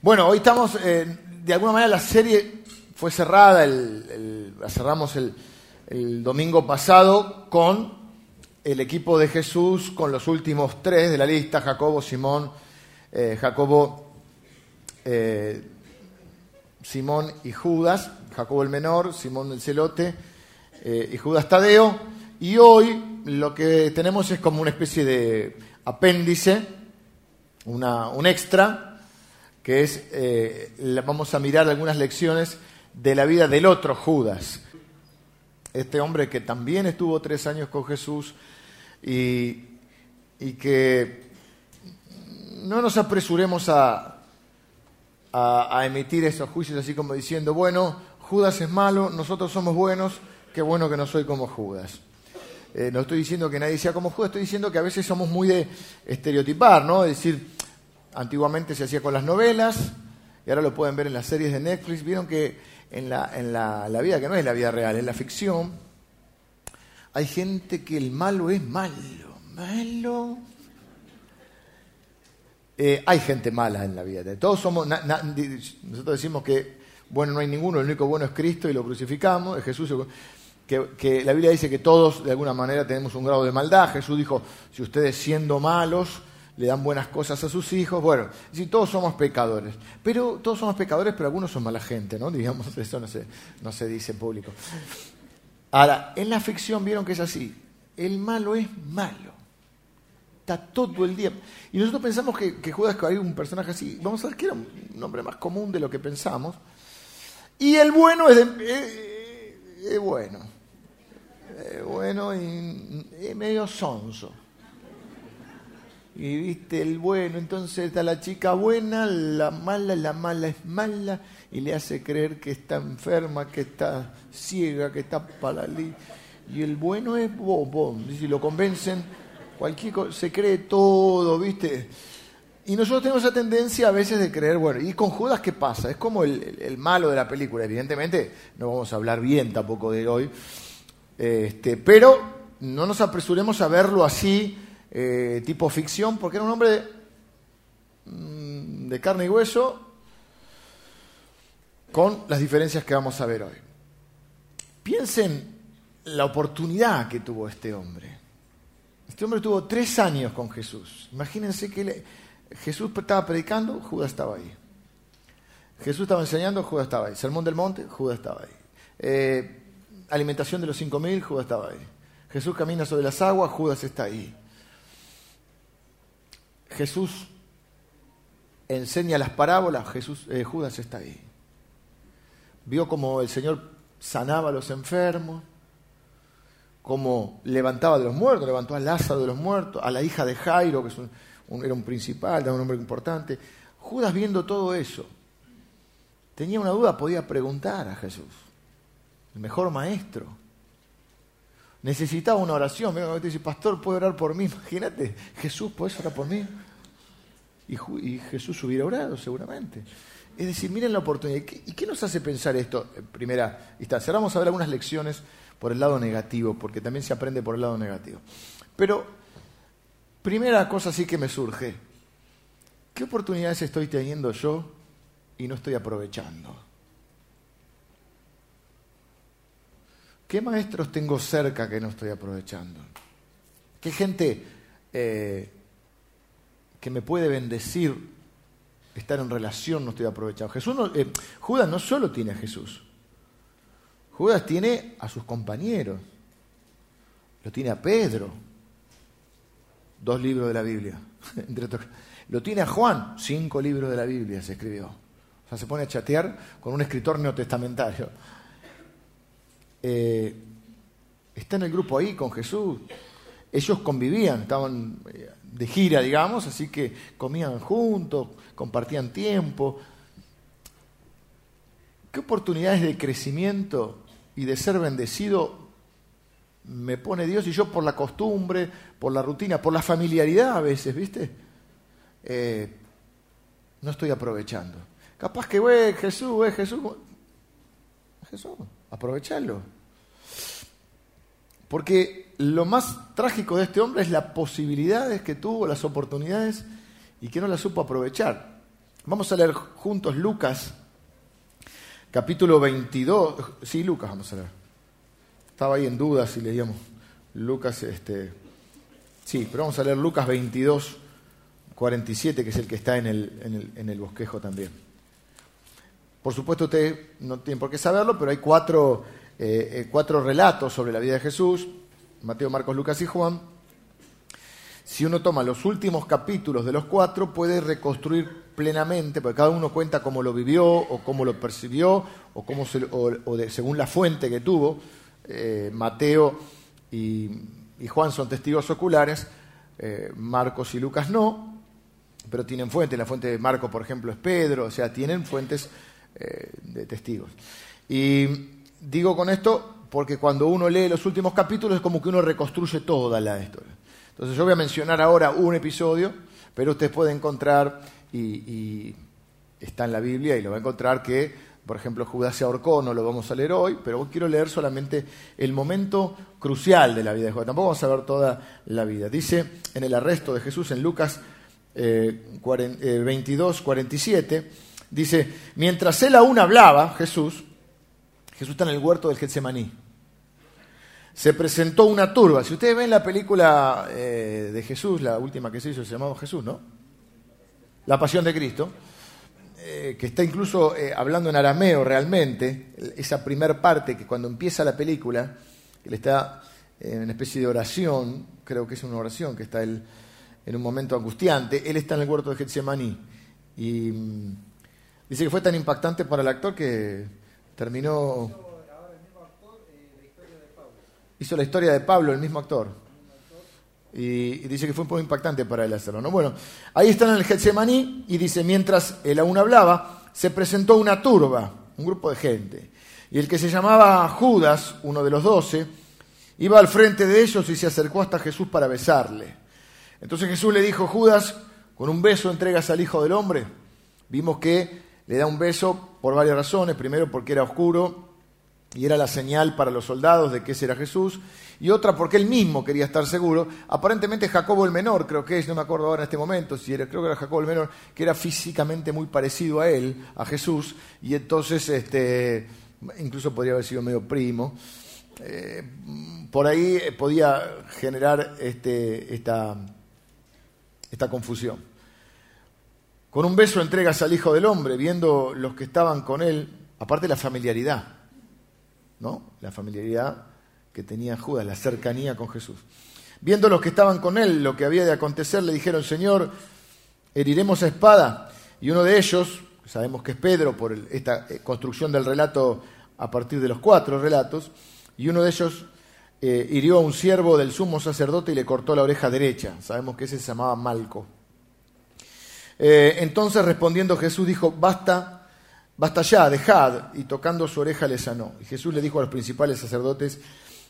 Bueno, hoy estamos, eh, de alguna manera la serie fue cerrada, la cerramos el, domingo pasado con el equipo de Jesús, con los últimos tres de la lista, Jacobo, Simón, eh, Jacobo, eh, Simón y Judas, Jacobo el menor, Simón el celote y Judas Tadeo. Y hoy lo que tenemos es como una especie de apéndice, un extra, que es, eh, vamos a mirar algunas lecciones de la vida del otro Judas, este hombre que también estuvo tres años con Jesús y, que no nos apresuremos a, a, emitir esos juicios así como diciendo, bueno, Judas es malo, nosotros somos buenos, qué bueno que no soy como Judas. Eh, no estoy diciendo que nadie sea como Judas, estoy diciendo que a veces somos muy de estereotipar, ¿no? Es decir, Antiguamente se hacía con las novelas y ahora lo pueden ver en las series de Netflix. Vieron que en la, en la, vida que no es la vida real, en la ficción, hay gente que el malo es malo, malo. Eh, hay gente mala en la vida. Todos somos, nosotros decimos que bueno no hay ninguno, el único bueno es Cristo y lo crucificamos, es Jesús. Que, que, la Biblia dice que todos de alguna manera tenemos un grado de maldad. Jesús dijo, si ustedes siendo malos le dan buenas cosas a sus hijos. Bueno, si todos somos pecadores. Pero todos somos pecadores, pero algunos son mala gente, ¿no? Digamos, eso no se, no se dice en público. Ahora, en la ficción vieron que es así. El malo es malo. Está todo el día. Y nosotros pensamos que, que Judas hay un personaje así. Vamos a ver que era un nombre más común de lo que pensamos. Y el bueno es, de, bueno. Es bueno y es medio sonso y viste el bueno, entonces está la chica buena, la mala, la mala es mala y le hace creer que está enferma, que está ciega, que está paralítica. Y el bueno es bobo, si lo convencen, cualquier cosa, se cree todo, ¿viste? Y nosotros tenemos esa tendencia a veces de creer, bueno, ¿y con Judas qué pasa? Es como el, el malo de la película, evidentemente, no vamos a hablar bien tampoco de hoy, este, pero no nos apresuremos a verlo así eh, tipo ficción, porque era un hombre mm, de, carne y hueso, con las diferencias que vamos a ver hoy. Piensen la oportunidad que tuvo este hombre. Este hombre tuvo tres años con Jesús. Imagínense que Jesús estaba predicando, Judas estaba ahí. Jesús estaba enseñando, Judas estaba ahí. Sermón del monte, Judas estaba ahí. Eh, alimentación de los cinco mil, Judas estaba ahí. Jesús camina sobre las aguas, Judas está ahí. Jesús enseña las parábolas, Jesús, eh, Judas está ahí. Vio como el Señor sanaba a los enfermos, cómo levantaba de los muertos, levantó a Lázaro de los muertos, a la hija de Jairo, que era un principal, era un hombre importante. Judas viendo todo eso, tenía una duda, podía preguntar a Jesús, el mejor maestro. Necesitaba una oración. Me dice, pastor, ¿puede orar por mí? Imagínate, Jesús, ¿puedes orar por mí? Y, Jesús hubiera orado, seguramente. Es decir, miren la oportunidad. ¿Y qué nos hace pensar esto? Primera instancia. Ahora vamos a ver algunas lecciones por el lado negativo, porque también se aprende por el lado negativo. Pero, primera cosa sí que me surge. ¿Qué oportunidades estoy teniendo yo y no estoy aprovechando? ¿Qué maestros tengo cerca que no estoy aprovechando? ¿Qué gente eh, que me puede bendecir estar en relación no estoy aprovechando? Jesús eh, Judas no solo tiene a Jesús, Judas tiene a sus compañeros, lo tiene a Pedro, dos libros de la Biblia, lo tiene a Juan, cinco libros de la Biblia se escribió. O sea, se pone a chatear con un escritor neotestamentario. Eh, está en el grupo ahí con Jesús. Ellos convivían, estaban eh, de gira, digamos, así que comían juntos, compartían tiempo. ¿Qué oportunidades de crecimiento y de ser bendecido me pone Dios y yo por la costumbre, por la rutina, por la familiaridad a veces, ¿viste? Eh, no estoy aprovechando. Capaz que, güey, Jesús, güey, Jesús. Jesús aprovecharlo. Porque lo más trágico de este hombre es las posibilidades que tuvo, las oportunidades y que no las supo aprovechar. Vamos a leer juntos Lucas, capítulo 22. Sí, Lucas vamos a leer. Estaba ahí en duda si leíamos Lucas, este, sí, pero vamos a leer Lucas 22, 47, que es el que está en el, en el, bosquejo también. Por supuesto, usted no tiene por qué saberlo, pero hay cuatro, eh, eh, cuatro relatos sobre la vida de Jesús, Mateo, Marcos, Lucas y Juan. Si uno toma los últimos capítulos de los cuatro, puede reconstruir plenamente, porque cada uno cuenta cómo lo vivió, o cómo lo percibió, o, cómo según la fuente que tuvo. Eh, Mateo y, Juan son testigos oculares, Marcos y Lucas no, pero tienen fuentes. La fuente de Marco, por ejemplo, es Pedro, o sea, tienen fuentes eh, de testigos. Y digo con esto porque cuando uno lee los últimos capítulos es como que uno reconstruye toda la historia. Entonces yo voy a mencionar ahora un episodio, pero usted puede encontrar, y, está en la Biblia, y lo va a encontrar que, por ejemplo, Judas se ahorcó, no lo vamos a leer hoy, pero hoy quiero leer solamente el momento crucial de la vida de Judas. Tampoco vamos a ver toda la vida. Dice en el arresto de Jesús en Lucas 22, 47, eh, dice, mientras él aún hablaba, Jesús, Jesús está en el huerto del Getsemaní, se presentó una turba. Si ustedes ven la película eh, de Jesús, la última que se hizo, se llamaba Jesús, ¿no? La Pasión de Cristo, eh, que está incluso hablando en arameo realmente, esa primer parte que cuando empieza la película, le está en una especie de oración, creo que es una oración, que está el en un momento angustiante. Él está en el huerto de Getsemaní. Y mm, dice que fue tan impactante para el actor que terminó. Hizo la historia de Pablo, el mismo actor. Y, dice que fue un poco impactante para él hacerlo. ¿no? Bueno, ahí están en el Getsemaní y dice: mientras él aún hablaba, se presentó una turba, un grupo de gente. Y el que se llamaba Judas, uno de los doce, iba al frente de ellos y se acercó hasta Jesús para besarle. Entonces Jesús le dijo, Judas, con un beso entregas al Hijo del Hombre. Vimos que le da un beso por varias razones. Primero porque era oscuro y era la señal para los soldados de que ese era Jesús. Y otra porque él mismo quería estar seguro. Aparentemente Jacobo el menor, creo que es, no me acuerdo ahora en este momento, si era, creo que era Jacobo el menor, que era físicamente muy parecido a él, a Jesús, y entonces este, incluso podría haber sido medio primo. Eh, por ahí podía generar este, esta esta confusión. Con un beso entregas al Hijo del Hombre, viendo los que estaban con él, aparte la familiaridad, ¿no? La familiaridad que tenía Judas, la cercanía con Jesús. Viendo los que estaban con él lo que había de acontecer, le dijeron, Señor, heriremos a espada. Y uno de ellos, sabemos que es Pedro por esta eh, construcción del relato a partir de los cuatro relatos, y uno de ellos eh, hirió a un siervo del sumo sacerdote y le cortó la oreja derecha. Sabemos que ese se llamaba Malco. Eh, entonces respondiendo Jesús dijo, basta, basta ya, dejad, y tocando su oreja le sanó. Y Jesús le dijo a los principales sacerdotes,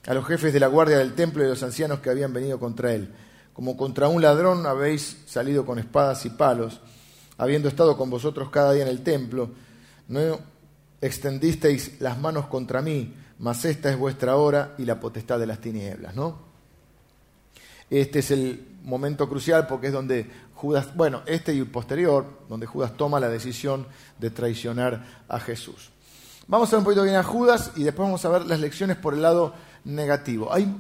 a los jefes de la guardia del templo y a los ancianos que habían venido contra él, como contra un ladrón habéis salido con espadas y palos, habiendo estado con vosotros cada día en el templo, no extendisteis las manos contra mí, mas esta es vuestra hora y la potestad de las tinieblas, ¿no? Este es el momento crucial porque es donde Judas, bueno, este y posterior, donde Judas toma la decisión de traicionar a Jesús. Vamos a ver un poquito bien a Judas y después vamos a ver las lecciones por el lado negativo. Hay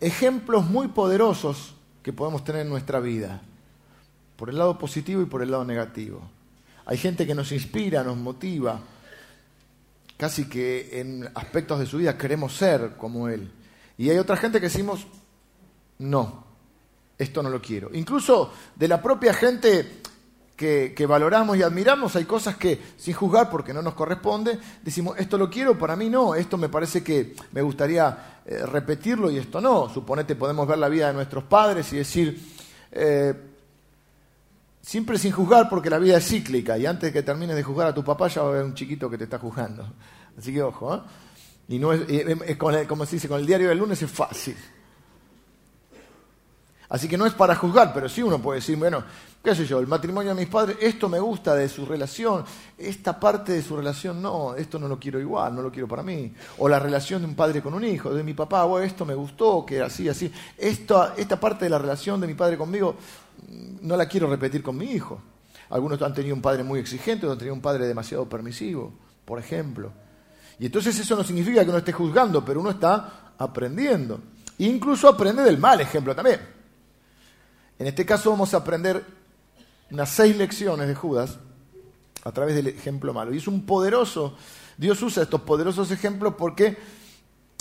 ejemplos muy poderosos que podemos tener en nuestra vida, por el lado positivo y por el lado negativo. Hay gente que nos inspira, nos motiva, casi que en aspectos de su vida queremos ser como Él. Y hay otra gente que decimos, no, esto no lo quiero. Incluso de la propia gente que, valoramos y admiramos, hay cosas que, sin juzgar porque no nos corresponde, decimos, esto lo quiero, para mí no, esto me parece que me gustaría eh, repetirlo y esto no. Suponete, podemos ver la vida de nuestros padres y decir, eh, Siempre sin juzgar porque la vida es cíclica y antes de que termines de juzgar a tu papá ya va a haber un chiquito que te está juzgando. Así que ojo, ¿eh? Y no es, como se dice, con el diario del lunes es fácil. Así que no es para juzgar, pero sí uno puede decir, bueno, qué sé yo, el matrimonio de mis padres, esto me gusta de su relación, esta parte de su relación no, esto no lo quiero igual, no lo quiero para mí. O la relación de un padre con un hijo, de mi papá, bueno, esto me gustó, que así, así. esta parte de la relación de mi padre conmigo, no la quiero repetir con mi hijo. algunos han tenido un padre muy exigente, otros han tenido un padre demasiado permisivo, por ejemplo. Y entonces eso no significa que uno esté juzgando, pero uno está aprendiendo. Incluso aprende del mal ejemplo también. En este caso vamos a aprender unas seis lecciones de Judas a través del ejemplo malo. Y es un poderoso, Dios usa estos poderosos ejemplos porque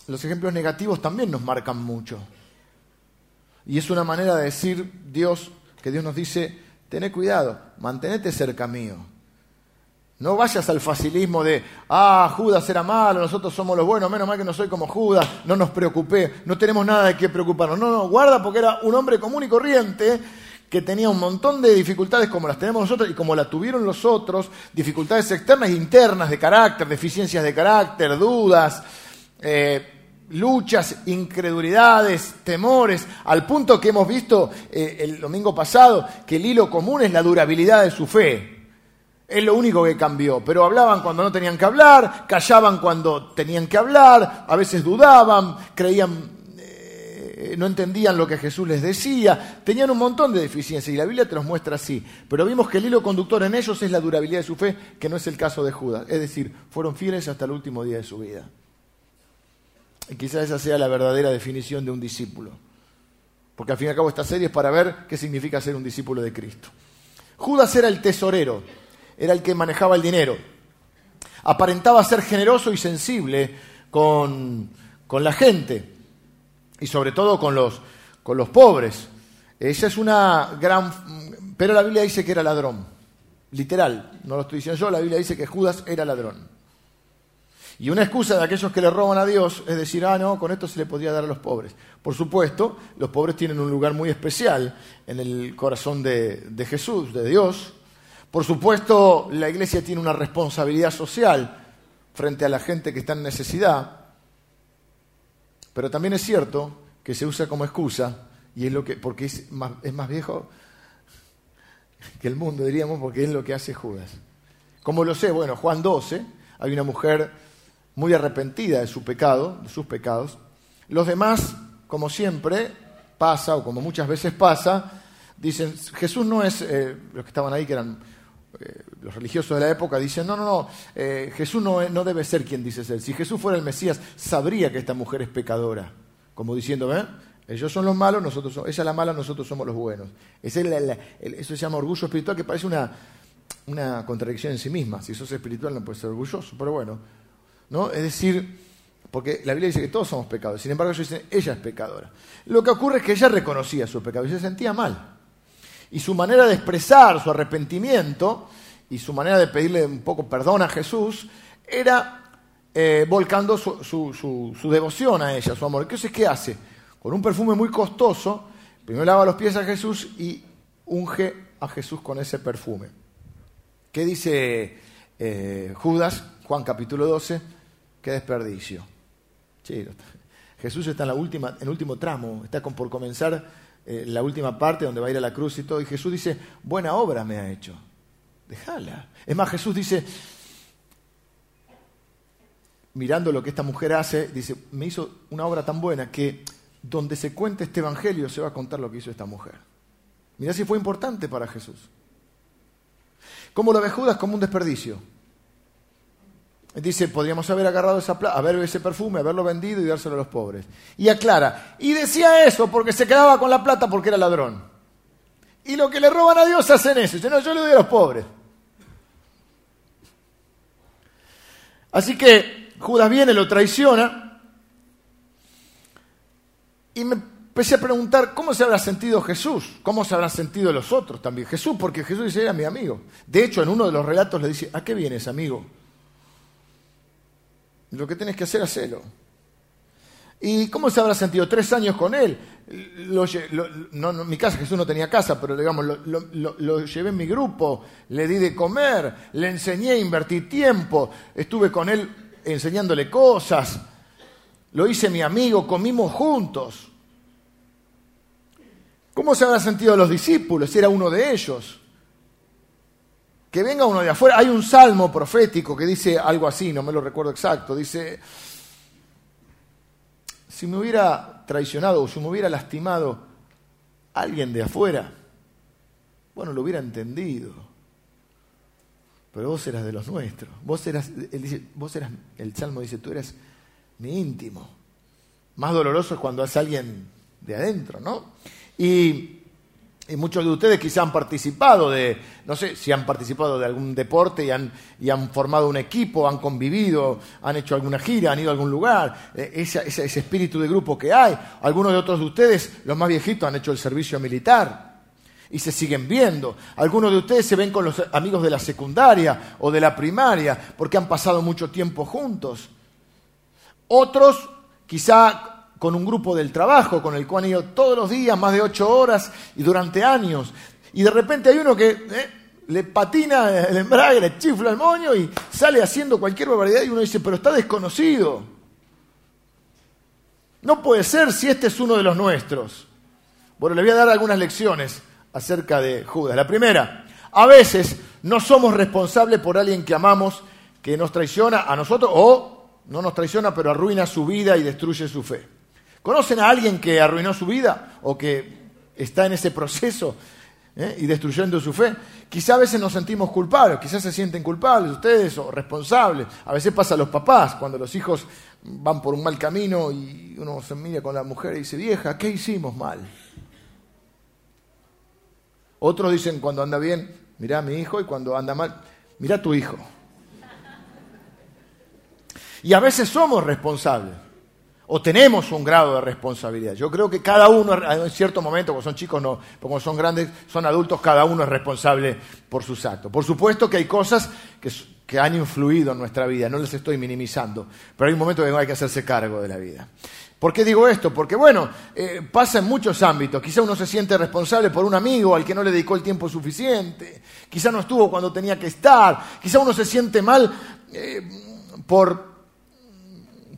los ejemplos negativos también nos marcan mucho. Y es una manera de decir Dios, que Dios nos dice, tené cuidado, mantenete cerca mío. No vayas al facilismo de, ah, Judas era malo, nosotros somos los buenos, menos mal que no soy como Judas, no nos preocupé, no tenemos nada de qué preocuparnos. No, no, guarda porque era un hombre común y corriente que tenía un montón de dificultades como las tenemos nosotros y como las tuvieron los otros, dificultades externas e internas de carácter, deficiencias de carácter, dudas, eh, luchas, incredulidades, temores, al punto que hemos visto eh, el domingo pasado que el hilo común es la durabilidad de su fe. Es lo único que cambió, pero hablaban cuando no tenían que hablar, callaban cuando tenían que hablar, a veces dudaban, creían eh, no entendían lo que Jesús les decía, tenían un montón de deficiencias y la Biblia te los muestra así. Pero vimos que el hilo conductor en ellos es la durabilidad de su fe, que no es el caso de Judas. Es decir, fueron fieles hasta el último día de su vida. Y quizás esa sea la verdadera definición de un discípulo. Porque al fin y al cabo esta serie es para ver qué significa ser un discípulo de Cristo. Judas era el tesorero, era el que manejaba el dinero. Aparentaba ser generoso y sensible con, con la gente y sobre todo con los, con los pobres. Esa es una gran... Pero la Biblia dice que era ladrón, literal, no lo estoy diciendo yo, la Biblia dice que Judas era ladrón. Y una excusa de aquellos que le roban a Dios es decir, ah, no, con esto se le podría dar a los pobres. Por supuesto, los pobres tienen un lugar muy especial en el corazón de, de Jesús, de Dios. Por supuesto, la iglesia tiene una responsabilidad social frente a la gente que está en necesidad. Pero también es cierto que se usa como excusa, y es lo que, porque es más, viejo que el mundo, diríamos, porque es lo que hace Judas. Como lo sé, bueno, Juan 12, hay una mujer muy arrepentida de su pecado, de sus pecados. Los demás, como siempre pasa, o como muchas veces pasa, dicen, Jesús no es, eh, los que estaban ahí, que eran eh, los religiosos de la época dicen, no, no, no, eh, Jesús no, no, debe ser quien dice ser. Si Jesús fuera el Mesías, sabría que esta mujer es pecadora. Como diciendo, ¿ven? Ellos son los malos, nosotros somos, ella es la mala, nosotros somos los buenos. Es eso se llama orgullo espiritual, que parece una, una contradicción en sí misma. Si sos espiritual no puedes ser orgulloso, pero bueno. ¿no? Es decir, porque la Biblia dice que todos somos pecadores. Sin embargo, ellos dicen, ella es pecadora. Lo que ocurre es que ella reconocía su pecado y se sentía mal. Y su manera de expresar su arrepentimiento y su manera de pedirle un poco perdón a Jesús era eh, volcando su, devoción a ella, su amor. Entonces, ¿qué hace? Con un perfume muy costoso, primero lava los pies a Jesús y unge a Jesús con ese perfume. ¿Qué dice eh, Judas, Juan capítulo 12? Qué desperdicio. Jesús está en, en el último tramo, está por comenzar eh, la última parte donde va a ir a la cruz y todo, y Jesús dice, buena obra me ha hecho, déjala. Es más, Jesús dice, mirando lo que esta mujer hace, dice, me hizo una obra tan buena que donde se cuente este evangelio se va a contar lo que hizo esta mujer. Mirá si fue importante para Jesús. ¿Cómo lo ve Judas? Como un desperdicio. Dice, podríamos haber agarrado esa haber ese perfume, haberlo vendido y dárselo a los pobres. Y aclara, y decía eso porque se quedaba con la plata porque era ladrón. Y lo que le roban a Dios hacen eso. Dice, no, yo le doy a los pobres. Así que Judas viene, lo traiciona. Y me empecé a preguntar, ¿cómo se habrá sentido Jesús? ¿Cómo se habrán sentido los otros también? Jesús, porque Jesús dice, era mi amigo. De hecho, en uno de los relatos le dice, ¿a qué vienes, amigo? Lo que tienes que hacer, hacelo. ¿Y cómo se habrá sentido? Tres años con él. no, mi casa, Jesús no tenía casa, pero digamos, lo, llevé en mi grupo, le di de comer, le enseñé, invertí tiempo, estuve con él enseñándole cosas, lo hice mi amigo, comimos juntos. ¿Cómo se habrá sentido los discípulos? Era uno de ellos que venga uno de afuera. Hay un salmo profético que dice algo así, no me lo recuerdo exacto. Dice, si me hubiera traicionado o si me hubiera lastimado alguien de afuera, bueno, lo hubiera entendido. pero vos eras de los nuestros. Vos eras, dice, vos eras, el Salmo dice, tú eres mi íntimo. Más doloroso es cuando es alguien de adentro, ¿no? Y, muchos de ustedes quizá han participado de, no sé, si han participado de algún deporte y han, y han formado un equipo, han convivido, han hecho alguna gira, han ido a algún lugar, eh, ese, ese espíritu de grupo que hay. Algunos de otros de ustedes, los más viejitos, han hecho el servicio militar y se siguen viendo. Algunos de ustedes se ven con los amigos de la secundaria o de la primaria porque han pasado mucho tiempo juntos. Otros quizá con un grupo del trabajo con el cual han ido todos los días, más de ocho horas y durante años. Y de repente hay uno que eh, le patina el embrague, le chifla el moño y sale haciendo cualquier barbaridad y uno dice, pero está desconocido. No puede ser si este es uno de los nuestros. Bueno, le voy a dar algunas lecciones acerca de Judas. La primera, a veces no somos responsables por alguien que amamos que nos traiciona a nosotros o no nos traiciona pero arruina su vida y destruye su fe. ¿Conocen a alguien que arruinó su vida o que está en ese proceso eh, y destruyendo su fe? Quizá a veces nos sentimos culpables, quizás se sienten culpables ustedes o responsables. A veces pasa a los papás cuando los hijos van por un mal camino y uno se mira con la mujer y dice, vieja, ¿qué hicimos mal? Otros dicen cuando anda bien, mira a mi hijo, y cuando anda mal, mira a tu hijo. Y a veces somos responsables, o tenemos un grado de responsabilidad. Yo creo que cada uno, en cierto momento, cuando son chicos no, como son grandes, son adultos, cada uno es responsable por sus actos. Por supuesto que hay cosas que, que han influido en nuestra vida, no les estoy minimizando, pero hay un momento en que hay que hacerse cargo de la vida. ¿Por qué digo esto? Porque, bueno, eh, pasa en muchos ámbitos. Quizá uno se siente responsable por un amigo al que no le dedicó el tiempo suficiente. Quizá no estuvo cuando tenía que estar. Quizá uno se siente mal eh, por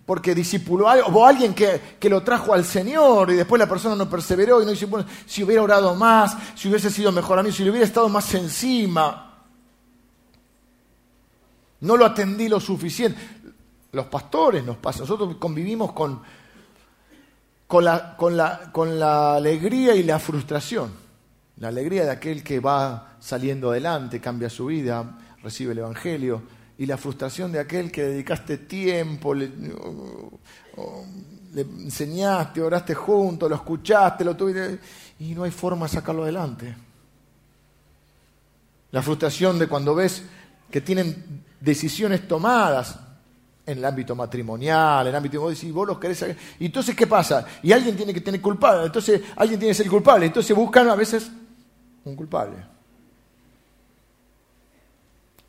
porque discipuló a, o alguien que, lo trajo al Señor y después la persona no perseveró y no si hubiera orado más, si hubiese sido mejor a mí, si le hubiera estado más encima. No lo atendí lo suficiente. Los pastores nos pasa, nosotros convivimos con la alegría y la frustración. La alegría de aquel que va saliendo adelante, cambia su vida, recibe el Evangelio, y la frustración de aquel que dedicaste tiempo, le, enseñaste, oraste juntos, lo escuchaste, lo tuviste, y no hay forma de sacarlo adelante. La frustración de cuando ves que tienen decisiones tomadas, en el ámbito matrimonial, en el ámbito, decís, vos los querés Y entonces, ¿qué pasa? Y alguien tiene que tener culpable, entonces alguien tiene que ser culpable, entonces buscan a veces un culpable.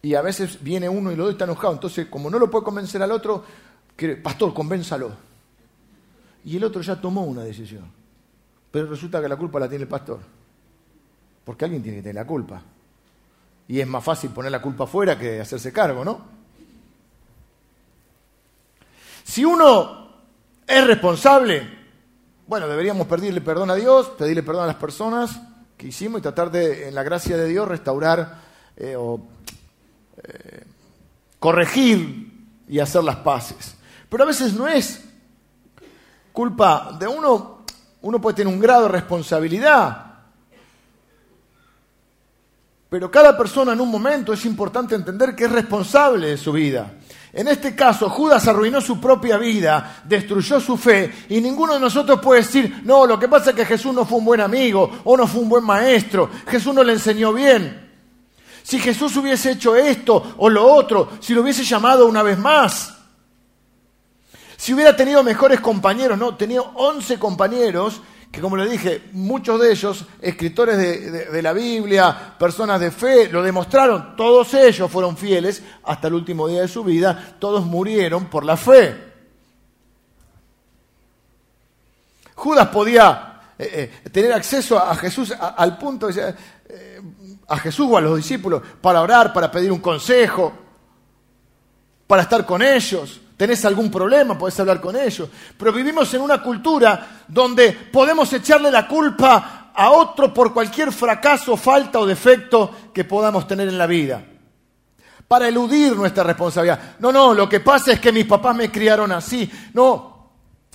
Y a veces viene uno y lo otro está enojado, entonces como no lo puede convencer al otro, pastor, convénzalo. Y el otro ya tomó una decisión. Pero resulta que la culpa la tiene el pastor. Porque alguien tiene que tener la culpa. Y es más fácil poner la culpa afuera que hacerse cargo, ¿no? Si uno es responsable, bueno, deberíamos pedirle perdón a Dios, pedirle perdón a las personas que hicimos y tratar de, en la gracia de Dios, restaurar eh, o eh, corregir y hacer las paces. Pero a veces no es culpa de uno, uno puede tener un grado de responsabilidad, pero cada persona en un momento es importante entender que es responsable de su vida. En este caso, Judas arruinó su propia vida, destruyó su fe, y ninguno de nosotros puede decir, no, lo que pasa es que Jesús no fue un buen amigo o no fue un buen maestro, Jesús no le enseñó bien. Si Jesús hubiese hecho esto o lo otro, si lo hubiese llamado una vez más, si hubiera tenido mejores compañeros, no, tenía 11 compañeros que como le dije, muchos de ellos, escritores de, la Biblia, personas de fe, lo demostraron, todos ellos fueron fieles hasta el último día de su vida, todos murieron por la fe. Judas podía eh, eh, tener acceso a, Jesús al punto de a Jesús o a los discípulos para orar, para pedir un consejo, para estar con ellos tenés algún problema, podés hablar con ellos. Pero vivimos en una cultura donde podemos echarle la culpa a otro por cualquier fracaso, falta o defecto que podamos tener en la vida. Para eludir nuestra responsabilidad. No, no, lo que pasa es que mis papás me criaron así. No,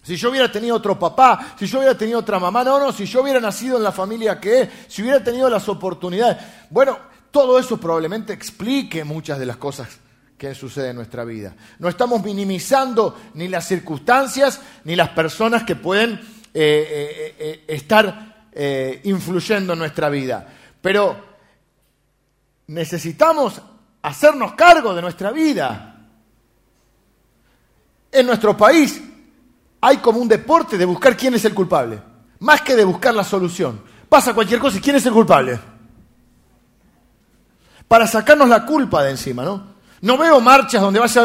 si yo hubiera tenido otro papá, si yo hubiera tenido otra mamá, no, no, si yo hubiera nacido en la familia que es, si hubiera tenido las oportunidades. Bueno, todo eso probablemente explique muchas de las cosas que suceden en nuestra vida. No estamos minimizando ni las circunstancias ni las personas que pueden eh, eh, eh, estar influyendo en nuestra vida. Pero necesitamos hacernos cargo de nuestra vida. En nuestro país hay como un deporte de buscar quién es el culpable, más que de buscar la solución. Pasa cualquier cosa y quién es el culpable. Para sacarnos la culpa de encima, ¿no? No veo marchas donde vaya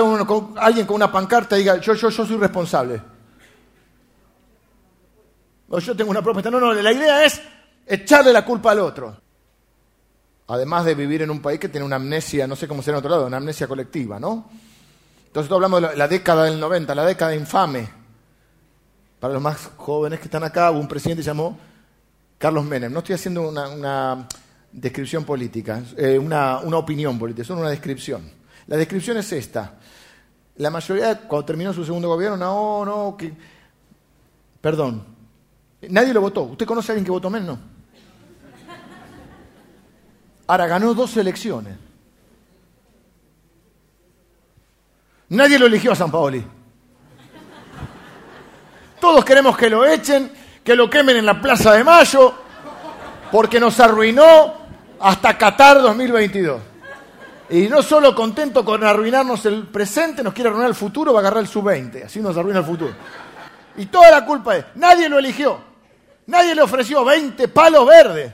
alguien con una pancarta y diga, yo, yo, yo soy responsable. O yo tengo una propuesta. No, no, la idea es echarle la culpa al otro. Además de vivir en un país que tiene una amnesia, no sé cómo será en otro lado, una amnesia colectiva, ¿no? Entonces, hablamos de la, década del 90, la década infame. Para los más jóvenes que están acá, hubo un presidente que llamó Carlos Menem. No estoy haciendo una, descripción política, eh, una, opinión política, es una descripción. La descripción es esta. La mayoría, cuando terminó su segundo gobierno, no, no, que... Perdón. Nadie lo votó. ¿Usted conoce a alguien que votó? No. Ahora ganó dos elecciones. Nadie lo eligió a San Paoli. Todos queremos que lo echen, que lo quemen en la Plaza de Mayo, porque nos arruinó hasta Qatar 2022. Y no solo contento con arruinarnos el presente, nos quiere arruinar el futuro, va a agarrar el sub-20. Así nos arruina el futuro. Y toda la culpa es, nadie lo eligió. Nadie le ofreció 20 palos verdes.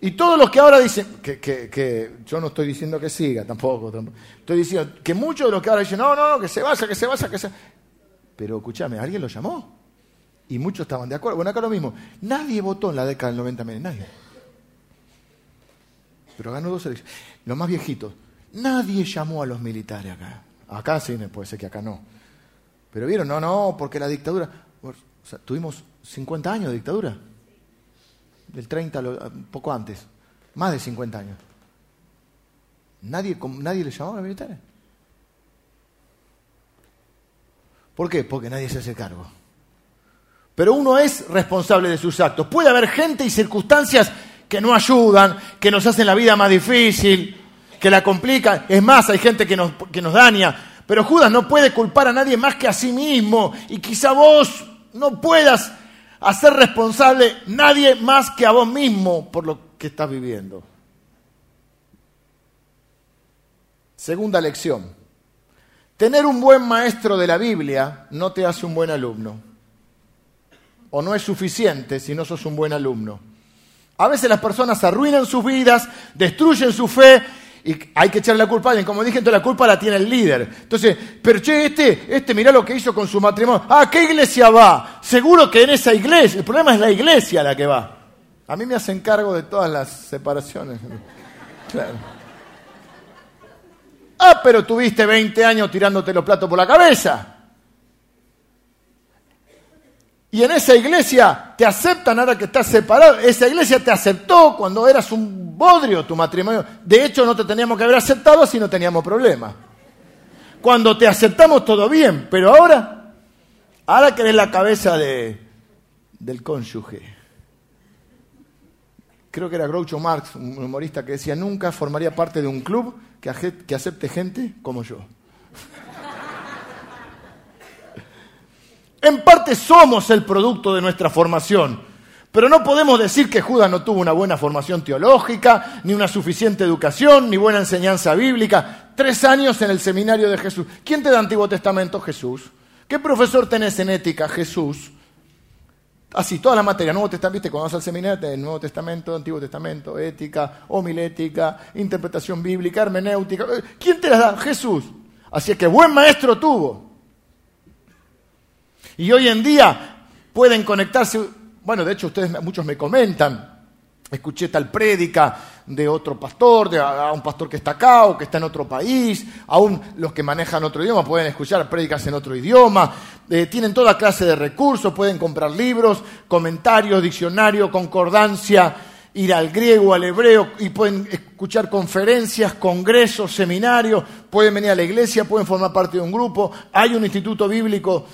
Y todos los que ahora dicen, que, yo no estoy diciendo que siga tampoco, estoy diciendo que muchos de los que ahora dicen, no, no, que se vaya, que se vaya, que se... Pero escúchame, ¿alguien lo llamó? Y muchos estaban de acuerdo. Bueno, acá lo mismo. Nadie votó en la década del 90, nadie pero ganó dos elecciones. Los más viejitos, nadie llamó a los militares acá. Acá sí, puede ser que acá no. Pero vieron, no, no, porque la dictadura. tuvimos 50 años de dictadura. Del 30, poco antes. Más de 50 años. Nadie, nadie le llamó a los militares. ¿Por qué? Porque nadie se hace cargo. Pero uno es responsable de sus actos. Puede haber gente y circunstancias que no ayudan, que nos hacen la vida más difícil, que la complican. Es más, hay gente que nos, que nos daña. Pero Judas no puede culpar a nadie más que a sí mismo. Y quizá vos no puedas hacer responsable nadie más que a vos mismo por lo que estás viviendo. Segunda lección. Tener un buen maestro de la Biblia no te hace un buen alumno. O no es suficiente si no sos un buen alumno. A veces las personas arruinan sus vidas, destruyen su fe y hay que echarle la culpa a alguien. Como dije, entonces la culpa la tiene el líder. Entonces, pero che, este, este mirá lo que hizo con su matrimonio. Ah, ¿qué iglesia va? Seguro que en esa iglesia. El problema es la iglesia la que va. A mí me hacen cargo de todas las separaciones. Claro. Ah, pero tuviste 20 años tirándote los platos por la cabeza. Y en esa iglesia te aceptan ahora que estás separado. Esa iglesia te aceptó cuando eras un bodrio tu matrimonio. De hecho, no te teníamos que haber aceptado si no teníamos problemas. Cuando te aceptamos todo bien, pero ahora, ahora que eres la cabeza de, del cónyuge. Creo que era Groucho Marx, un humorista que decía, nunca formaría parte de un club que acepte gente como yo. En parte somos el producto de nuestra formación, pero no podemos decir que Judas no tuvo una buena formación teológica, ni una suficiente educación, ni buena enseñanza bíblica. Tres años en el seminario de Jesús. ¿Quién te da Antiguo Testamento? Jesús. ¿Qué profesor tenés en ética? Jesús. Así, toda la materia, Nuevo Testamento, ¿viste? cuando vas al seminario, el Nuevo Testamento, Antiguo Testamento, ética, homilética, interpretación bíblica, hermenéutica. ¿Quién te las da? Jesús. Así que buen maestro tuvo. Y hoy en día pueden conectarse, bueno, de hecho ustedes muchos me comentan, escuché tal prédica de otro pastor, de a un pastor que está acá o que está en otro país, aún los que manejan otro idioma pueden escuchar prédicas en otro idioma, eh, tienen toda clase de recursos, pueden comprar libros, comentarios, diccionario, concordancia, ir al griego, al hebreo, y pueden escuchar conferencias, congresos, seminarios, pueden venir a la iglesia, pueden formar parte de un grupo, hay un instituto bíblico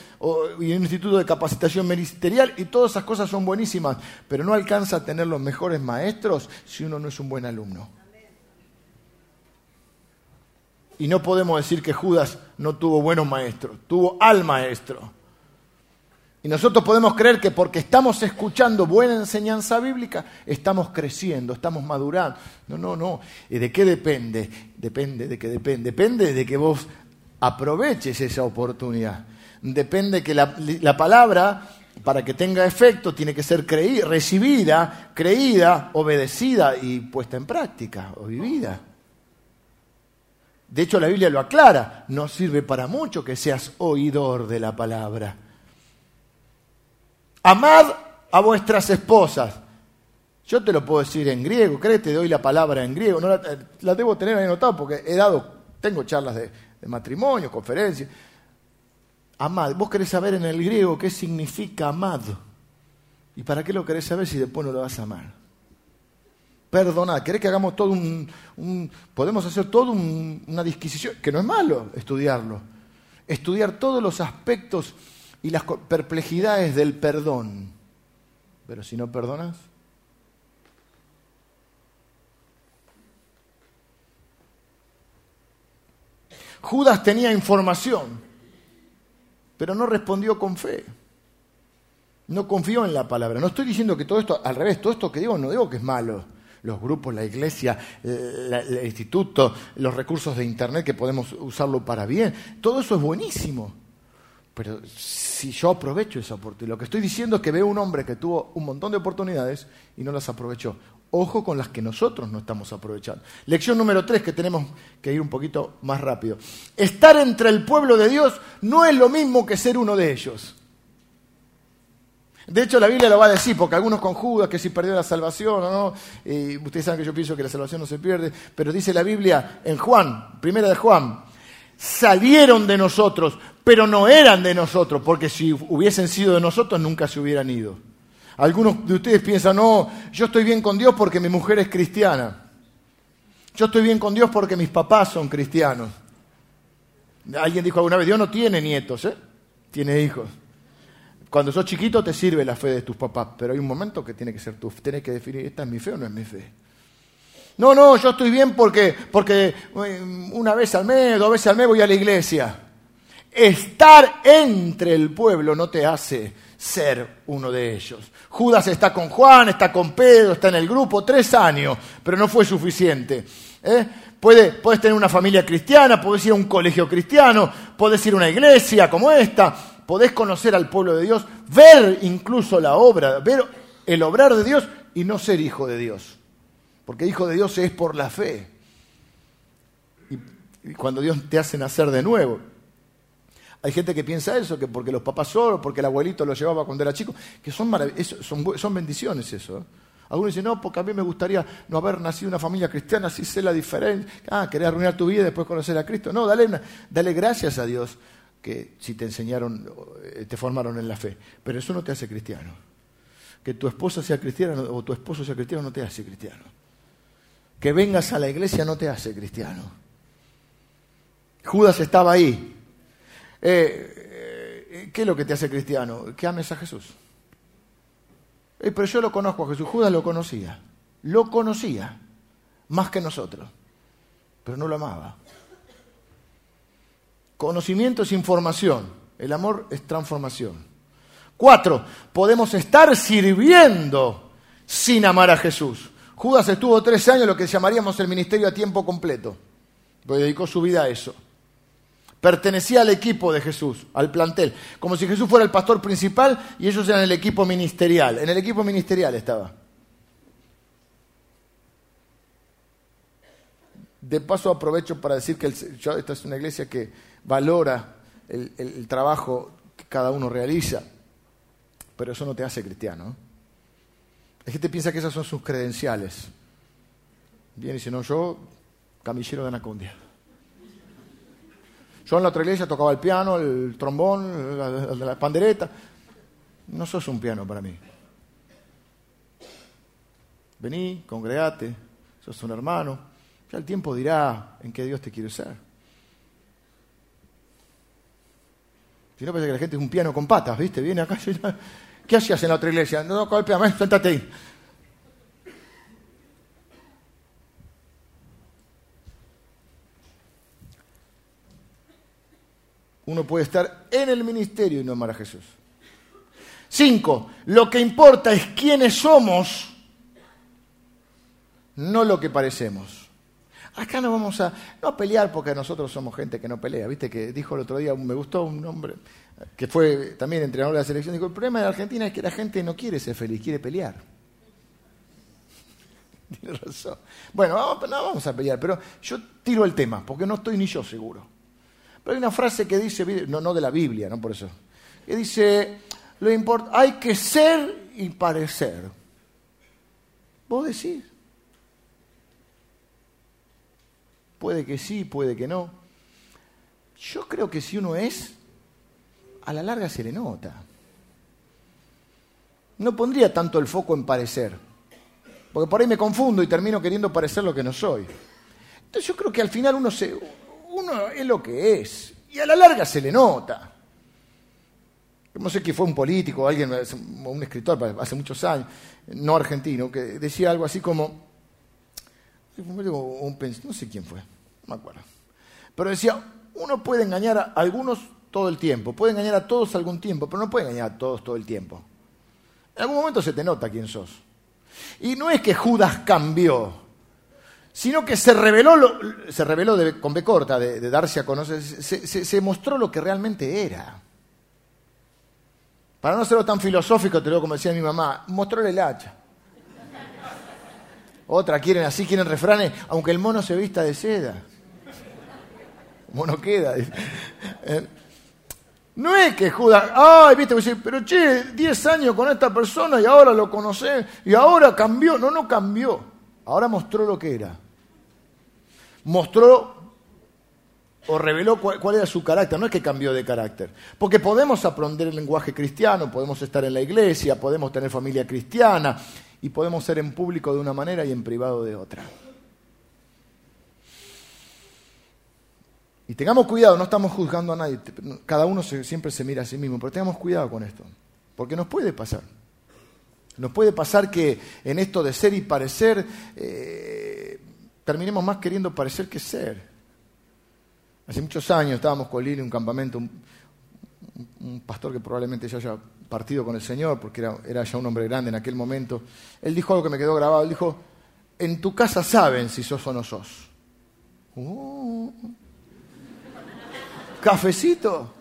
y un instituto de capacitación ministerial, y todas esas cosas son buenísimas, pero no alcanza a tener los mejores maestros si uno no es un buen alumno. Y no podemos decir que Judas no tuvo buenos maestros, tuvo al maestro. Y nosotros podemos creer que porque estamos escuchando buena enseñanza bíblica, estamos creciendo, estamos madurando. No, no, no. ¿Y de qué depende? Depende de qué depende. Depende de que vos aproveches esa oportunidad. Depende que la, la palabra, para que tenga efecto, tiene que ser recibida, creída, obedecida y puesta en práctica o vivida. De hecho, la Biblia lo aclara. No sirve para mucho que seas oidor de la palabra Amad a vuestras esposas. Yo te lo puedo decir en griego, ¿crees? Te doy la palabra en griego. No la, debo tener ahí anotada porque he dado, tengo charlas de, matrimonio, conferencias. Amad. Vos querés saber en el griego qué significa amad. ¿Y para qué lo querés saber si después no lo vas a amar? Perdonad. ¿Querés que hagamos todo un... podemos hacer toda una disquisición, que no es malo estudiarlo. Estudiar todos los aspectos y las perplejidades del perdón. Pero si no perdonas, Judas tenía información, pero no respondió con fe. No confió en la palabra. No estoy diciendo que todo esto, al revés, todo esto que digo no digo que es malo. Los grupos, la iglesia, el instituto, los recursos de Internet que podemos usarlo para bien, todo eso es buenísimo. Pero si yo aprovecho esa oportunidad, lo que estoy diciendo es que veo un hombre que tuvo un montón de oportunidades y no las aprovechó. Ojo con las que nosotros no estamos aprovechando. Lección número tres, que tenemos que ir un poquito más rápido. Estar entre el pueblo de Dios no es lo mismo que ser uno de ellos. De hecho, la Biblia lo va a decir, porque algunos con Judas que si perdió la salvación o no, y ustedes saben que yo pienso que la salvación no se pierde, pero dice la Biblia en Juan, primera de Juan, salieron de nosotros, pero no eran de nosotros, porque si hubiesen sido de nosotros nunca se hubieran ido. Algunos de ustedes piensan, no, yo estoy bien con Dios porque mi mujer es cristiana. Yo estoy bien con Dios porque mis papás son cristianos. Alguien dijo alguna vez, Dios no tiene nietos, ¿eh? tiene hijos. Cuando sos chiquito te sirve la fe de tus papás, pero hay un momento que tiene que ser tú. Tienes que definir, ¿esta es mi fe o no es mi fe? No, no, yo estoy bien porque, porque eh, una vez al mes, dos veces al mes voy a la iglesia. Estar entre el pueblo no te hace ser uno de ellos. Judas está con Juan, está con Pedro, está en el grupo, tres años, pero no fue suficiente. ¿eh? puedes tener una familia cristiana, puedes ir a un colegio cristiano, puedes ir a una iglesia como esta, podés conocer al pueblo de Dios, ver incluso la obra, ver el obrar de Dios y no ser hijo de Dios. Porque hijo de Dios es por la fe. Y, cuando Dios te hace nacer de nuevo. Hay gente que piensa eso, que porque los papás solo, porque el abuelito lo llevaba cuando era chico, que son, son, bendiciones eso. ¿eh? Algunos dicen, no, porque a mí me gustaría no haber nacido en una familia cristiana, así sé la diferencia. Ah, querer arruinar tu vida y después conocer a Cristo. No, dale, dale gracias a Dios que si te enseñaron, eh, te formaron en la fe. Pero eso no te hace cristiano. Que tu esposa sea cristiana o tu esposo sea cristiano no te hace cristiano. Que vengas a la iglesia no te hace cristiano. Judas estaba ahí, eh, eh, ¿Qué es lo que te hace cristiano? Que ames a Jesús. Eh, pero yo lo conozco a Jesús. Judas lo conocía. Lo conocía más que nosotros. Pero no lo amaba. Conocimiento es información. El amor es transformación. Cuatro, podemos estar sirviendo sin amar a Jesús. Judas estuvo tres años en lo que llamaríamos el ministerio a tiempo completo. Pues dedicó su vida a eso pertenecía al equipo de Jesús, al plantel, como si Jesús fuera el pastor principal y ellos eran el equipo ministerial. En el equipo ministerial estaba. De paso aprovecho para decir que esta es una iglesia que valora el, trabajo que cada uno realiza, pero eso no te hace cristiano. La gente piensa que esas son sus credenciales. Viene y dice, no, yo camillero de Anacondia. Yo en la otra iglesia tocaba el piano, el trombón, la, pandereta. No sos un piano para mí. Vení, congregate, sos un hermano. Ya el tiempo dirá en qué Dios te quiere ser. Si no, parece que la gente es un piano con patas, ¿viste? Viene acá. ¿Qué hacías en la otra iglesia? No, golpeame, sentate ahí. Uno puede estar en el ministerio y no amar a Jesús. Cinco, lo que importa es quiénes somos, no lo que parecemos. Acá no vamos a, no pelear porque nosotros somos gente que no pelea. Viste que dijo el otro día, me gustó un hombre que fue también entrenador de la selección, dijo, el problema de la Argentina es que la gente no quiere ser feliz, quiere pelear. Tiene razón. Bueno, no vamos a pelear, pero yo tiro el tema, porque no estoy ni yo seguro. Pero hay una frase que dice, no, no de la Biblia, no por eso, que dice, lo hay que ser y parecer. Vos decís. Puede que sí, puede que no. Yo creo que si uno es, a la larga se le nota. No pondría tanto el foco en parecer, porque por ahí me confundo y termino queriendo parecer lo que no soy. Entonces yo creo que al final uno se, uno es lo que es. Y a la larga se le nota. No sé quién fue un político, alguien, un escritor hace muchos años, no argentino, que decía algo así como, no sé quién fue, no me acuerdo. Pero decía, uno puede engañar a algunos todo el tiempo, puede engañar a todos algún tiempo, pero no puede engañar a todos todo el tiempo. En algún momento se te nota quién sos. Y no es que Judas cambió, sino que se reveló, se reveló con B corta, de, darse a conocer, se, mostró lo que realmente era. Para no hacerlo tan filosófico, te lo como decía mi mamá, mostró el hacha. Otra, quieren así, quieren refranes, aunque el mono se vista de seda. mono queda. Eh, no es que Judas, ay, viste, pero che, 10 años con esta persona y ahora lo conocé y ahora cambió. No, no cambió. Ahora mostró lo que era mostró o reveló cuál, era su carácter, no es que cambió de carácter. Porque podemos aprender el lenguaje cristiano, podemos estar en la iglesia, podemos tener familia cristiana y podemos ser en público de una manera y en privado de otra. Y tengamos cuidado, no estamos juzgando a nadie, cada uno siempre se mira a sí mismo, pero tengamos cuidado con esto, porque nos puede pasar. Nos puede pasar que en esto de ser y parecer eh, terminemos más queriendo parecer que ser. Hace muchos años estábamos con Lili en un campamento, un, pastor que probablemente ya haya partido con el Señor, porque era, ya un hombre grande en aquel momento. Él dijo algo que me quedó grabado, él dijo, en tu casa saben si sos o no sos. Uh. cafecito.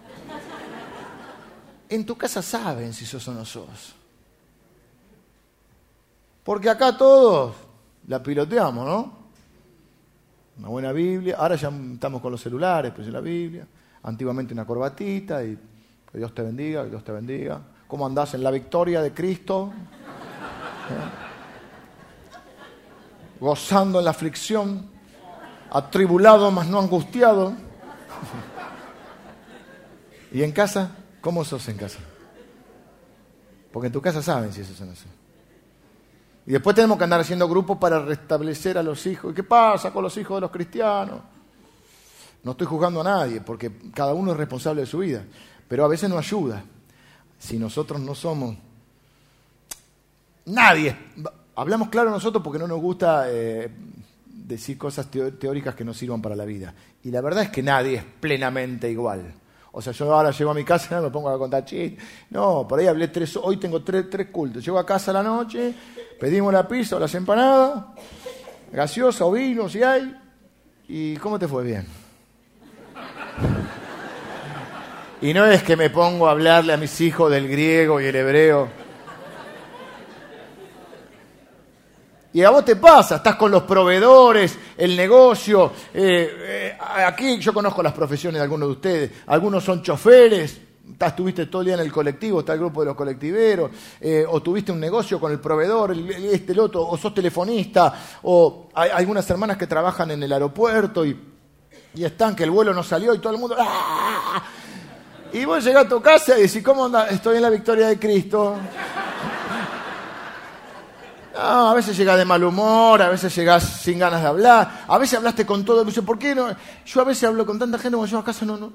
En tu casa saben si sos o no sos. Porque acá todos la piloteamos, ¿no? Una buena Biblia. Ahora ya estamos con los celulares, pues la Biblia. Antiguamente una corbatita y Dios te bendiga, Dios te bendiga. ¿Cómo andás en la victoria de Cristo? ¿Eh? Gozando en la aflicción, atribulado mas no angustiado. ¿Y en casa? ¿Cómo sos en casa? Porque en tu casa saben si eso es así. Y después tenemos que andar haciendo grupos para restablecer a los hijos. ¿Y qué pasa con los hijos de los cristianos? No estoy juzgando a nadie, porque cada uno es responsable de su vida. Pero a veces no ayuda. Si nosotros no somos... Nadie. Hablamos claro nosotros porque no nos gusta eh, decir cosas teóricas que no sirvan para la vida. Y la verdad es que nadie es plenamente igual. O sea, yo ahora llego a mi casa y me pongo a contar chistes. No, por ahí hablé tres, hoy tengo tres, tres cultos. Llego a casa a la noche, pedimos la pizza o las empanadas, gaseosa o vino si hay. ¿Y cómo te fue bien? Y no es que me pongo a hablarle a mis hijos del griego y el hebreo. Y a vos te pasa, estás con los proveedores, el negocio. Eh, eh, aquí yo conozco las profesiones de algunos de ustedes. Algunos son choferes, estuviste todo el día en el colectivo, está el grupo de los colectiveros, eh, o tuviste un negocio con el proveedor, este, el otro, o sos telefonista, o hay algunas hermanas que trabajan en el aeropuerto y, están que el vuelo no salió y todo el mundo. ¡ah! Y vos llegás a tu casa y decís, ¿cómo anda? Estoy en la victoria de Cristo. No, a veces llegas de mal humor, a veces llegas sin ganas de hablar, a veces hablaste con todo. Dice, ¿por qué no? Yo a veces hablo con tanta gente cuando yo a casa no, no,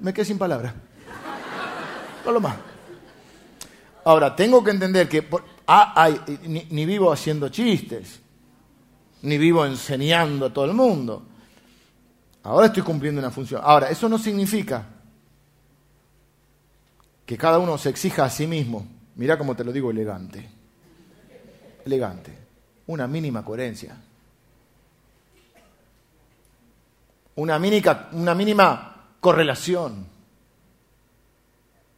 me quedé sin palabras. No lo más. Ahora, tengo que entender que ah, ni, vivo haciendo chistes, ni vivo enseñando a todo el mundo. Ahora estoy cumpliendo una función. Ahora, eso no significa que cada uno se exija a sí mismo. Mira cómo te lo digo elegante. Elegante. Una mínima coherencia. Una mínima, una mínima correlación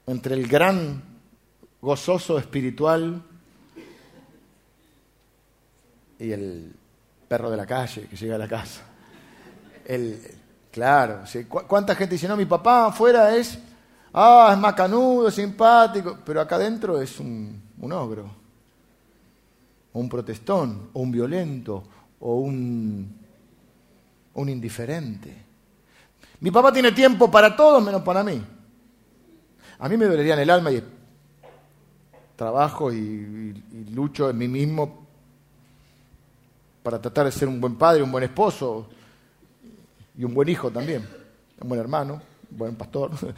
entre el gran gozoso espiritual y el perro de la calle que llega a la casa. El, claro, ¿cuánta gente dice, no, mi papá afuera es, ah, es macanudo, simpático, pero acá adentro es un, un ogro, o un protestón, o un violento, o un, un indiferente. Mi papá tiene tiempo para todos menos para mí. A mí me dolería en el alma y trabajo y, lucho en mí mismo para tratar de ser un buen padre, un buen esposo y un buen hijo también, un buen hermano, un buen pastor.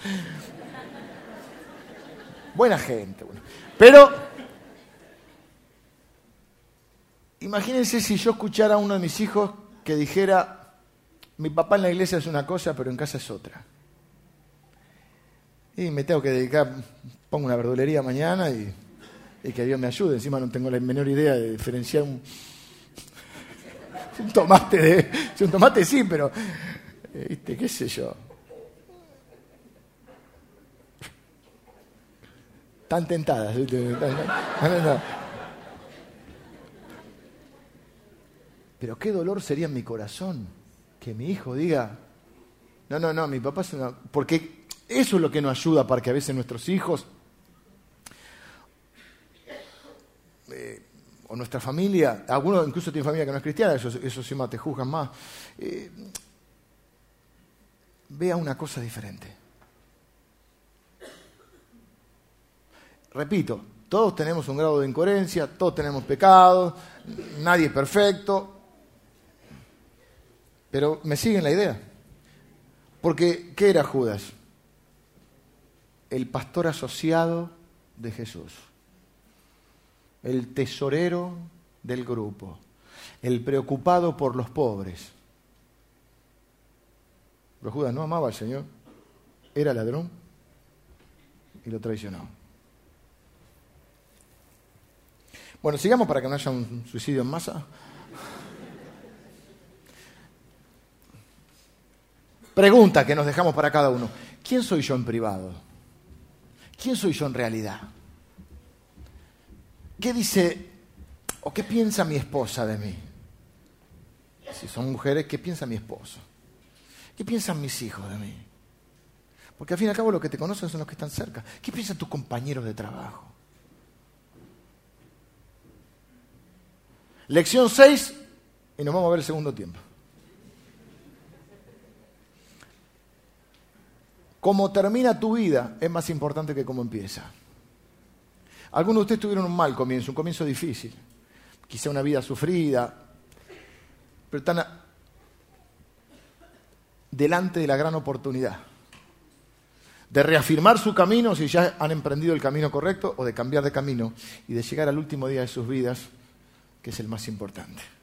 Buena gente. Pero imagínense si yo escuchara a uno de mis hijos que dijera, mi papá en la iglesia es una cosa, pero en casa es otra. Y me tengo que dedicar, pongo una verdulería mañana y que Dios me ayude. Encima no tengo la menor idea de diferenciar un, tomate de. Un tomate sí, pero. ¿Viste? ¿Qué sé yo? Tan tentadas. Pero qué dolor sería en mi corazón que mi hijo diga, no, no, no, mi papá es una... Porque eso es lo que nos ayuda para que a veces nuestros hijos o nuestra familia, algunos incluso tienen familia que no es cristiana, eso, eso sí más te juzgan más, eh, vea una cosa diferente. Repito, todos tenemos un grado de incoherencia, todos tenemos pecados, nadie es perfecto, pero me siguen la idea. Porque, ¿qué era Judas? El pastor asociado de Jesús el tesorero del grupo, el preocupado por los pobres. Pero Judas no amaba al Señor, era ladrón y lo traicionó. Bueno, sigamos para que no haya un suicidio en masa. Pregunta que nos dejamos para cada uno. ¿Quién soy yo en privado? ¿Quién soy yo en realidad? ¿Qué dice o qué piensa mi esposa de mí? Si son mujeres, ¿qué piensa mi esposo? ¿Qué piensan mis hijos de mí? Porque al fin y al cabo los que te conocen son los que están cerca. ¿Qué piensan tus compañeros de trabajo? Lección 6 y nos vamos a ver el segundo tiempo. Cómo termina tu vida es más importante que cómo empieza. Algunos de ustedes tuvieron un mal comienzo, un comienzo difícil, quizá una vida sufrida, pero están delante de la gran oportunidad de reafirmar su camino si ya han emprendido el camino correcto o de cambiar de camino y de llegar al último día de sus vidas, que es el más importante.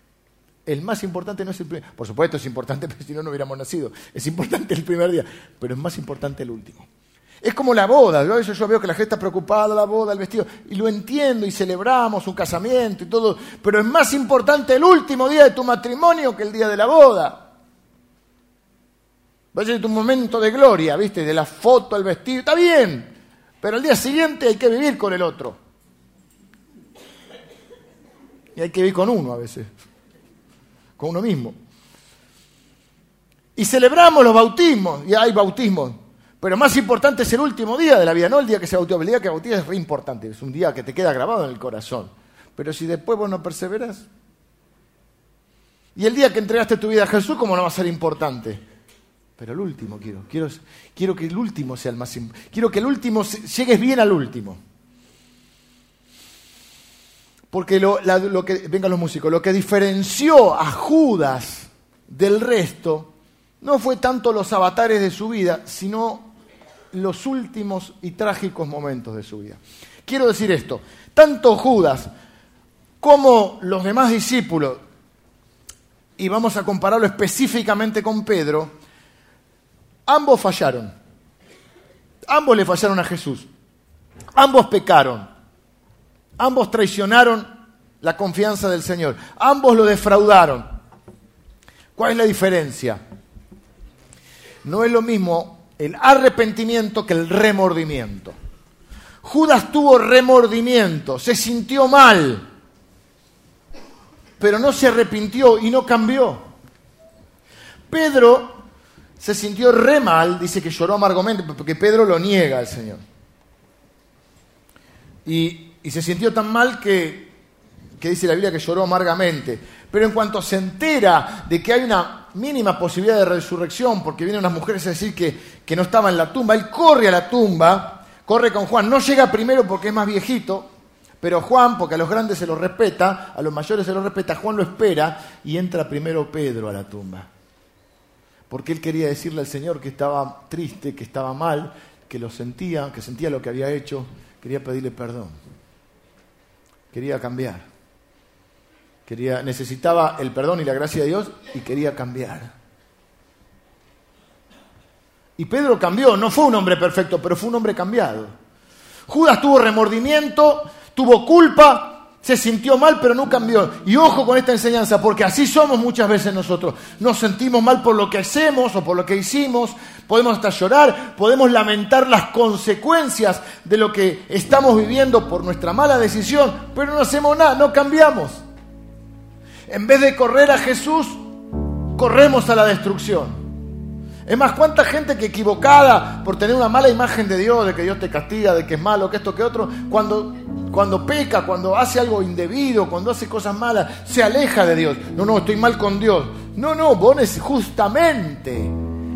El más importante no es el primer, por supuesto es importante, pero si no, no hubiéramos nacido. Es importante el primer día, pero es más importante el último. Es como la boda. Eso yo veo que la gente está preocupada, la boda, el vestido, y lo entiendo y celebramos un casamiento y todo, pero es más importante el último día de tu matrimonio que el día de la boda. Va a ser tu momento de gloria, ¿viste? De la foto, el vestido, está bien, pero al día siguiente hay que vivir con el otro. Y hay que vivir con uno a veces, con uno mismo. Y celebramos los bautismos, y hay bautismos pero más importante es el último día de la vida, no el día que se bautiza. El día que bautiza es re importante, es un día que te queda grabado en el corazón. Pero si después vos no perseveras, y el día que entregaste tu vida a Jesús, ¿cómo no va a ser importante? Pero el último quiero, quiero, quiero que el último sea el más importante. Quiero que el último llegues bien al último. Porque lo, lo que, vengan los músicos, lo que diferenció a Judas del resto no fue tanto los avatares de su vida, sino los últimos y trágicos momentos de su vida. Quiero decir esto, tanto Judas como los demás discípulos, y vamos a compararlo específicamente con Pedro, ambos fallaron. Ambos le fallaron a Jesús. Ambos pecaron. Ambos traicionaron la confianza del Señor. Ambos lo defraudaron. ¿Cuál es la diferencia? No es lo mismo el arrepentimiento que el remordimiento. Judas tuvo remordimiento, se sintió mal, pero no se arrepintió y no cambió. Pedro se sintió re mal, dice que lloró amargamente, porque Pedro lo niega al Señor. Y, se sintió tan mal que, que dice la Biblia que lloró amargamente. Pero en cuanto se entera de que hay una mínima posibilidad de resurrección, porque vienen unas mujeres a decir que, que no estaba en la tumba, él corre a la tumba, corre con Juan, no llega primero porque es más viejito, pero Juan, porque a los grandes se lo respeta, a los mayores se lo respeta, Juan lo espera y entra primero Pedro a la tumba porque él quería decirle al Señor que estaba triste, que estaba mal, que lo sentía, que sentía lo que había hecho, quería pedirle perdón, quería cambiar, quería, necesitaba el perdón y la gracia de Dios y quería cambiar. Y Pedro cambió, no fue un hombre perfecto, pero fue un hombre cambiado. Judas tuvo remordimiento, tuvo culpa, se sintió mal, pero no cambió. Y ojo con esta enseñanza, porque así somos muchas veces nosotros. Nos sentimos mal por lo que hacemos o por lo que hicimos, podemos hasta llorar, podemos lamentar las consecuencias de lo que estamos viviendo por nuestra mala decisión, pero no hacemos nada, no cambiamos. En vez de correr a Jesús, corremos a la destrucción. Es más, cuánta gente que equivocada por tener una mala imagen de Dios, de que Dios te castiga, de que es malo, que esto, que otro, cuando, cuando peca, cuando hace algo indebido, cuando hace cosas malas, se aleja de Dios. No, no, estoy mal con Dios. No, no, vos justamente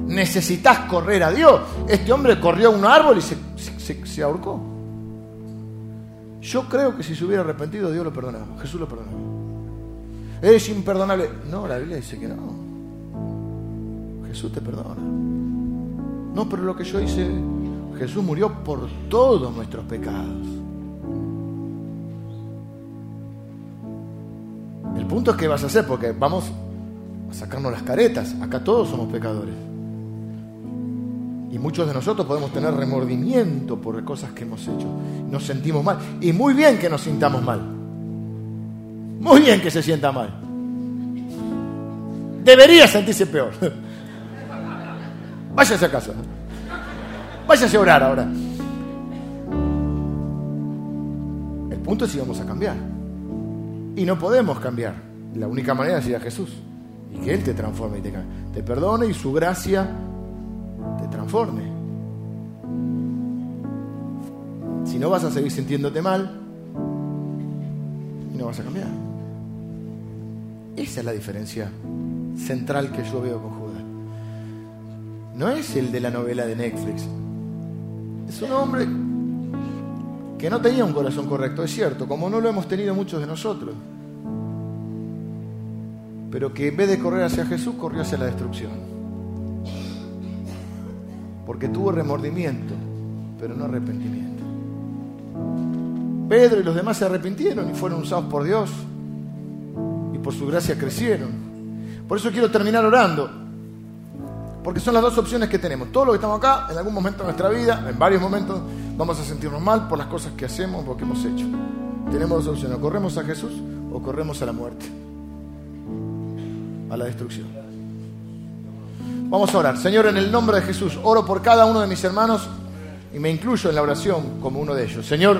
necesitas correr a Dios. Este hombre corrió a un árbol y se, se ahorcó. Yo creo que si se hubiera arrepentido, Dios lo perdonaba. Jesús lo perdonaba. Es imperdonable. No, la Biblia dice que no. Jesús te perdona. No, pero lo que yo hice, Jesús murió por todos nuestros pecados. El punto es que vas a hacer, porque vamos a sacarnos las caretas. Acá todos somos pecadores. Y muchos de nosotros podemos tener remordimiento por cosas que hemos hecho. Nos sentimos mal. Y muy bien que nos sintamos mal. Muy bien que se sienta mal. Debería sentirse peor. Váyase a casa. Váyase a orar ahora. El punto es si vamos a cambiar. Y no podemos cambiar. La única manera es ir a Jesús. Y que Él te transforme y te, te perdone y su gracia te transforme. Si no vas a seguir sintiéndote mal y no vas a cambiar. Esa es la diferencia central que yo veo con no es el de la novela de Netflix. Es un hombre que no tenía un corazón correcto, es cierto, como no lo hemos tenido muchos de nosotros. Pero que en vez de correr hacia Jesús, corrió hacia la destrucción. Porque tuvo remordimiento, pero no arrepentimiento. Pedro y los demás se arrepintieron y fueron usados por Dios. Y por su gracia crecieron. Por eso quiero terminar orando. Porque son las dos opciones que tenemos. Todos los que estamos acá, en algún momento de nuestra vida, en varios momentos, vamos a sentirnos mal por las cosas que hacemos, lo que hemos hecho. Tenemos dos opciones, o corremos a Jesús o corremos a la muerte, a la destrucción. Vamos a orar. Señor, en el nombre de Jesús, oro por cada uno de mis hermanos y me incluyo en la oración como uno de ellos. Señor,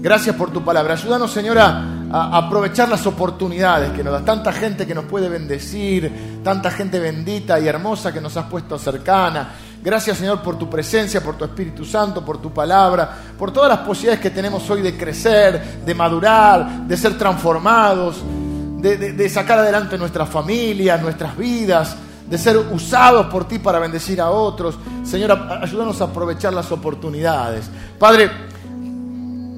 gracias por tu palabra. Ayúdanos, Señor, a aprovechar las oportunidades que nos da tanta gente que nos puede bendecir, tanta gente bendita y hermosa que nos has puesto cercana. Gracias Señor por tu presencia, por tu Espíritu Santo, por tu palabra, por todas las posibilidades que tenemos hoy de crecer, de madurar, de ser transformados, de, de sacar adelante nuestra familia, nuestras vidas, de ser usados por ti para bendecir a otros. Señor, ayúdanos a aprovechar las oportunidades. Padre,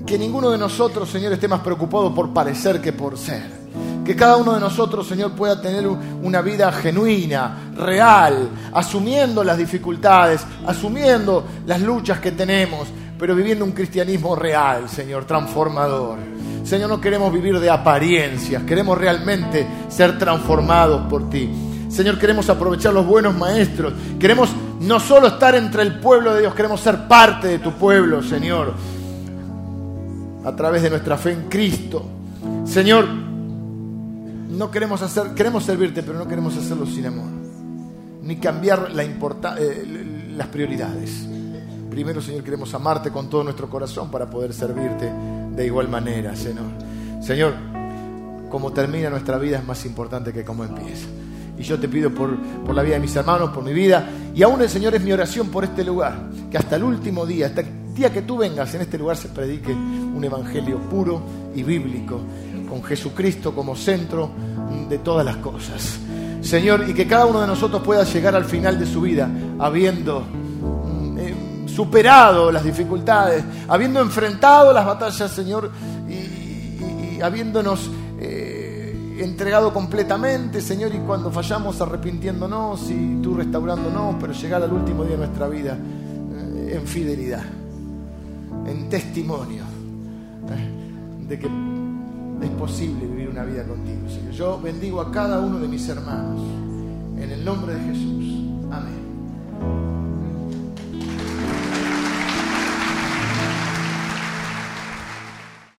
que ninguno de nosotros, Señor, esté más preocupado por parecer que por ser. Que cada uno de nosotros, Señor, pueda tener una vida genuina, real, asumiendo las dificultades, asumiendo las luchas que tenemos, pero viviendo un cristianismo real, Señor, transformador. Señor, no queremos vivir de apariencias, queremos realmente ser transformados por ti. Señor, queremos aprovechar los buenos maestros. Queremos no solo estar entre el pueblo de Dios, queremos ser parte de tu pueblo, Señor, a través de nuestra fe en Cristo. Señor, no queremos hacer, queremos servirte, pero no queremos hacerlo sin amor, ni cambiar eh, las prioridades. Primero, Señor, queremos amarte con todo nuestro corazón para poder servirte de igual manera, Señor. Señor, como termina nuestra vida es más importante que cómo empieza. Y yo te pido por, por la vida de mis hermanos, por mi vida, y aún el Señor es mi oración por este lugar, que hasta el último día, hasta el día que tú vengas en este lugar se predique un evangelio puro y bíblico con Jesucristo como centro de todas las cosas. Señor, y que cada uno de nosotros pueda llegar al final de su vida habiendo mm, eh, superado las dificultades, habiendo enfrentado las batallas, Señor, y, habiéndonos eh, entregado completamente, Señor, y cuando fallamos arrepintiéndonos y tú restaurándonos, pero llegar al último día de nuestra vida eh, en fidelidad, en testimonio de que es posible vivir una vida contigo, Señor. Yo bendigo a cada uno de mis hermanos. En el nombre de Jesús. Amén.